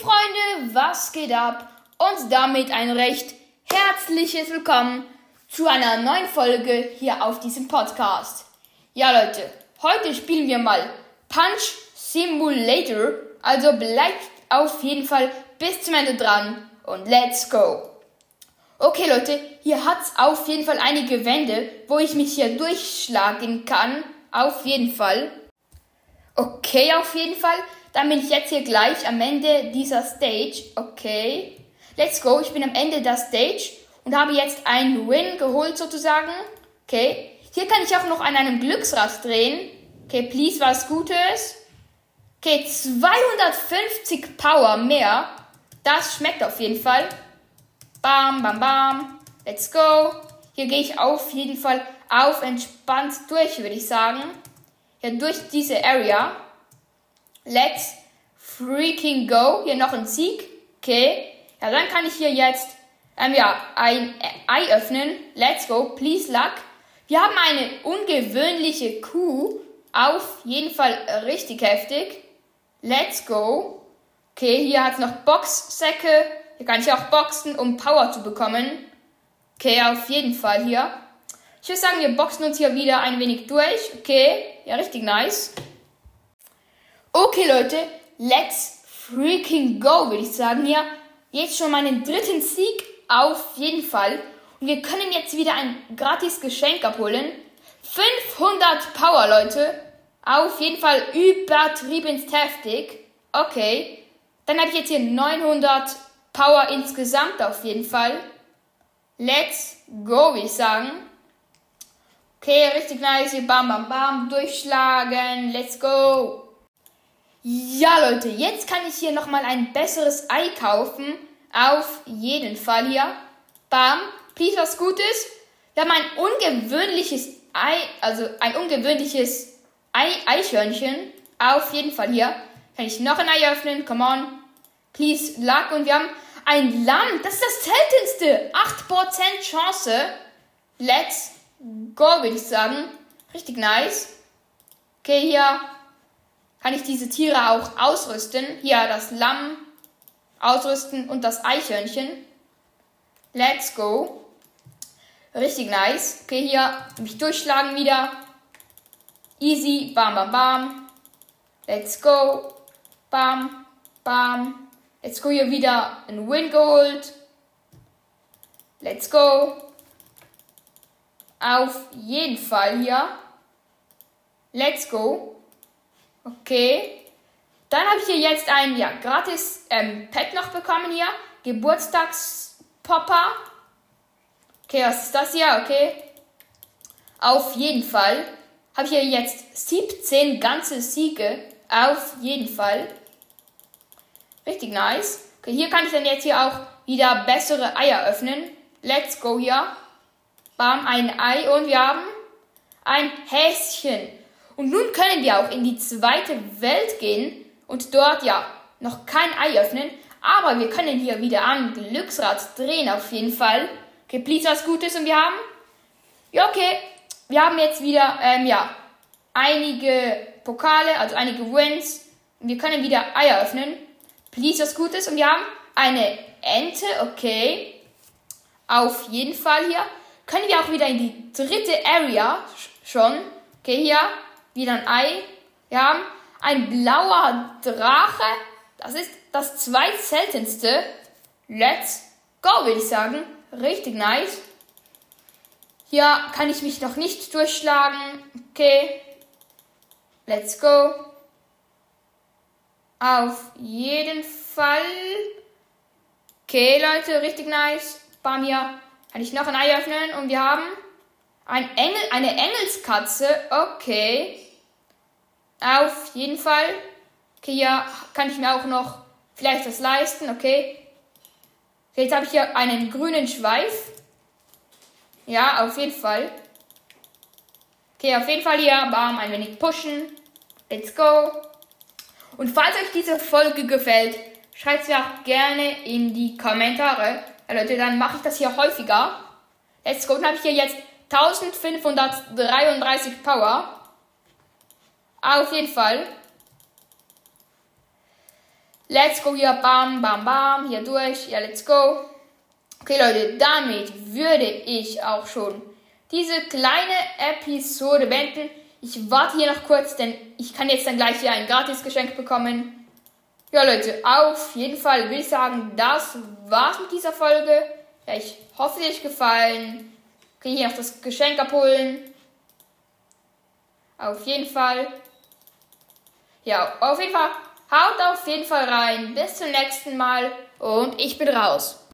Freunde, was geht ab? Und damit ein recht herzliches Willkommen zu einer neuen Folge hier auf diesem Podcast. Ja Leute, heute spielen wir mal Punch Simulator, also bleibt auf jeden Fall bis zum Ende dran und let's go. Okay Leute, hier hat's auf jeden Fall einige Wände, wo ich mich hier durchschlagen kann, auf jeden Fall. Okay, auf jeden Fall. Dann bin ich jetzt hier gleich am Ende dieser Stage. Okay. Let's go. Ich bin am Ende der Stage und habe jetzt einen Win geholt sozusagen. Okay. Hier kann ich auch noch an einem Glücksrad drehen. Okay, please, was Gutes. Okay, 250 Power mehr. Das schmeckt auf jeden Fall. Bam, bam, bam. Let's go. Hier gehe ich auf jeden Fall auf entspannt durch, würde ich sagen. Ja, durch diese Area. Let's freaking go. Hier noch ein Sieg. Okay. Ja, dann kann ich hier jetzt ähm, ja, ein Ei öffnen. Let's go. Please luck. Wir haben eine ungewöhnliche Kuh. Auf jeden Fall richtig heftig. Let's go. Okay, hier hat es noch Boxsäcke. Hier kann ich auch boxen, um Power zu bekommen. Okay, auf jeden Fall hier. Ich würde sagen, wir boxen uns hier wieder ein wenig durch. Okay, ja, richtig nice. Okay, Leute, let's freaking go, würde ich sagen hier. Jetzt schon meinen dritten Sieg auf jeden Fall. Und wir können jetzt wieder ein gratis Geschenk abholen. 500 Power, Leute. Auf jeden Fall übertrieben heftig. Okay. Dann habe ich jetzt hier 900 Power insgesamt auf jeden Fall. Let's go, würde ich sagen. Okay, richtig nice. Hier bam, bam, bam. Durchschlagen. Let's go. Ja, Leute, jetzt kann ich hier nochmal ein besseres Ei kaufen. Auf jeden Fall hier. Bam. Please, was Gutes. Wir haben ein ungewöhnliches Ei, also ein ungewöhnliches Ei Eichhörnchen. Auf jeden Fall hier. Kann ich noch ein Ei öffnen? Come on. Please, Luck. Und wir haben ein Lamm. Das ist das seltenste. 8% Chance. Let's go, würde ich sagen. Richtig nice. Okay, hier kann ich diese Tiere auch ausrüsten. Hier das Lamm ausrüsten und das Eichhörnchen. Let's go. Richtig nice. Okay, hier mich durchschlagen wieder. Easy. Bam, bam, bam. Let's go. Bam, bam. Let's go hier wieder ein Win geholt. Let's go. Auf jeden Fall hier. Let's go. Okay. Dann habe ich hier jetzt ein ja, gratis ähm, Pet noch bekommen hier. Geburtstagspopper. Okay, was ist das hier? Okay. Auf jeden Fall habe ich hier jetzt 17 ganze Siege. Auf jeden Fall. Richtig nice. Okay, hier kann ich dann jetzt hier auch wieder bessere Eier öffnen. Let's go hier. Bam, ein Ei und wir haben ein Häschen. Und nun können wir auch in die zweite Welt gehen und dort ja noch kein Ei öffnen. Aber wir können hier wieder am Glücksrad drehen auf jeden Fall. Okay, please was Gutes und wir haben. Ja, okay. Wir haben jetzt wieder, ähm, ja, einige Pokale, also einige Wins. Und wir können wieder Eier öffnen. Please was Gutes und wir haben eine Ente, okay. Auf jeden Fall hier können wir auch wieder in die dritte Area schon. Okay, hier wieder ein Ei. Wir haben ein blauer Drache. Das ist das zweitseltenste. Let's go, würde ich sagen. Richtig nice. Hier kann ich mich noch nicht durchschlagen. Okay. Let's go. Auf jeden Fall. Okay, Leute, richtig nice. Bam, hier kann ich noch ein Ei öffnen und wir haben ein Engel, eine Engelskatze. Okay. Auf jeden Fall. Okay, hier kann ich mir auch noch vielleicht das leisten. Okay. okay jetzt habe ich hier einen grünen Schweif. Ja, auf jeden Fall. Okay, auf jeden Fall hier bam, ein wenig pushen. Let's go. Und falls euch diese Folge gefällt, schreibt es mir auch gerne in die Kommentare. Ja, Leute, dann mache ich das hier häufiger. Let's go. Dann habe ich hier jetzt 1533 Power. Auf jeden Fall. Let's go hier, bam, bam, bam, hier durch. Ja, let's go. Okay, Leute, damit würde ich auch schon diese kleine Episode beenden. Ich warte hier noch kurz, denn ich kann jetzt dann gleich hier ein Gratisgeschenk bekommen. Ja, Leute, auf jeden Fall will ich sagen, das war's mit dieser Folge. Ja, ich hoffe, es euch gefallen. Kann hier noch das Geschenk abholen. Auf jeden Fall. Ja, auf jeden Fall. Haut auf jeden Fall rein. Bis zum nächsten Mal. Und ich bin raus.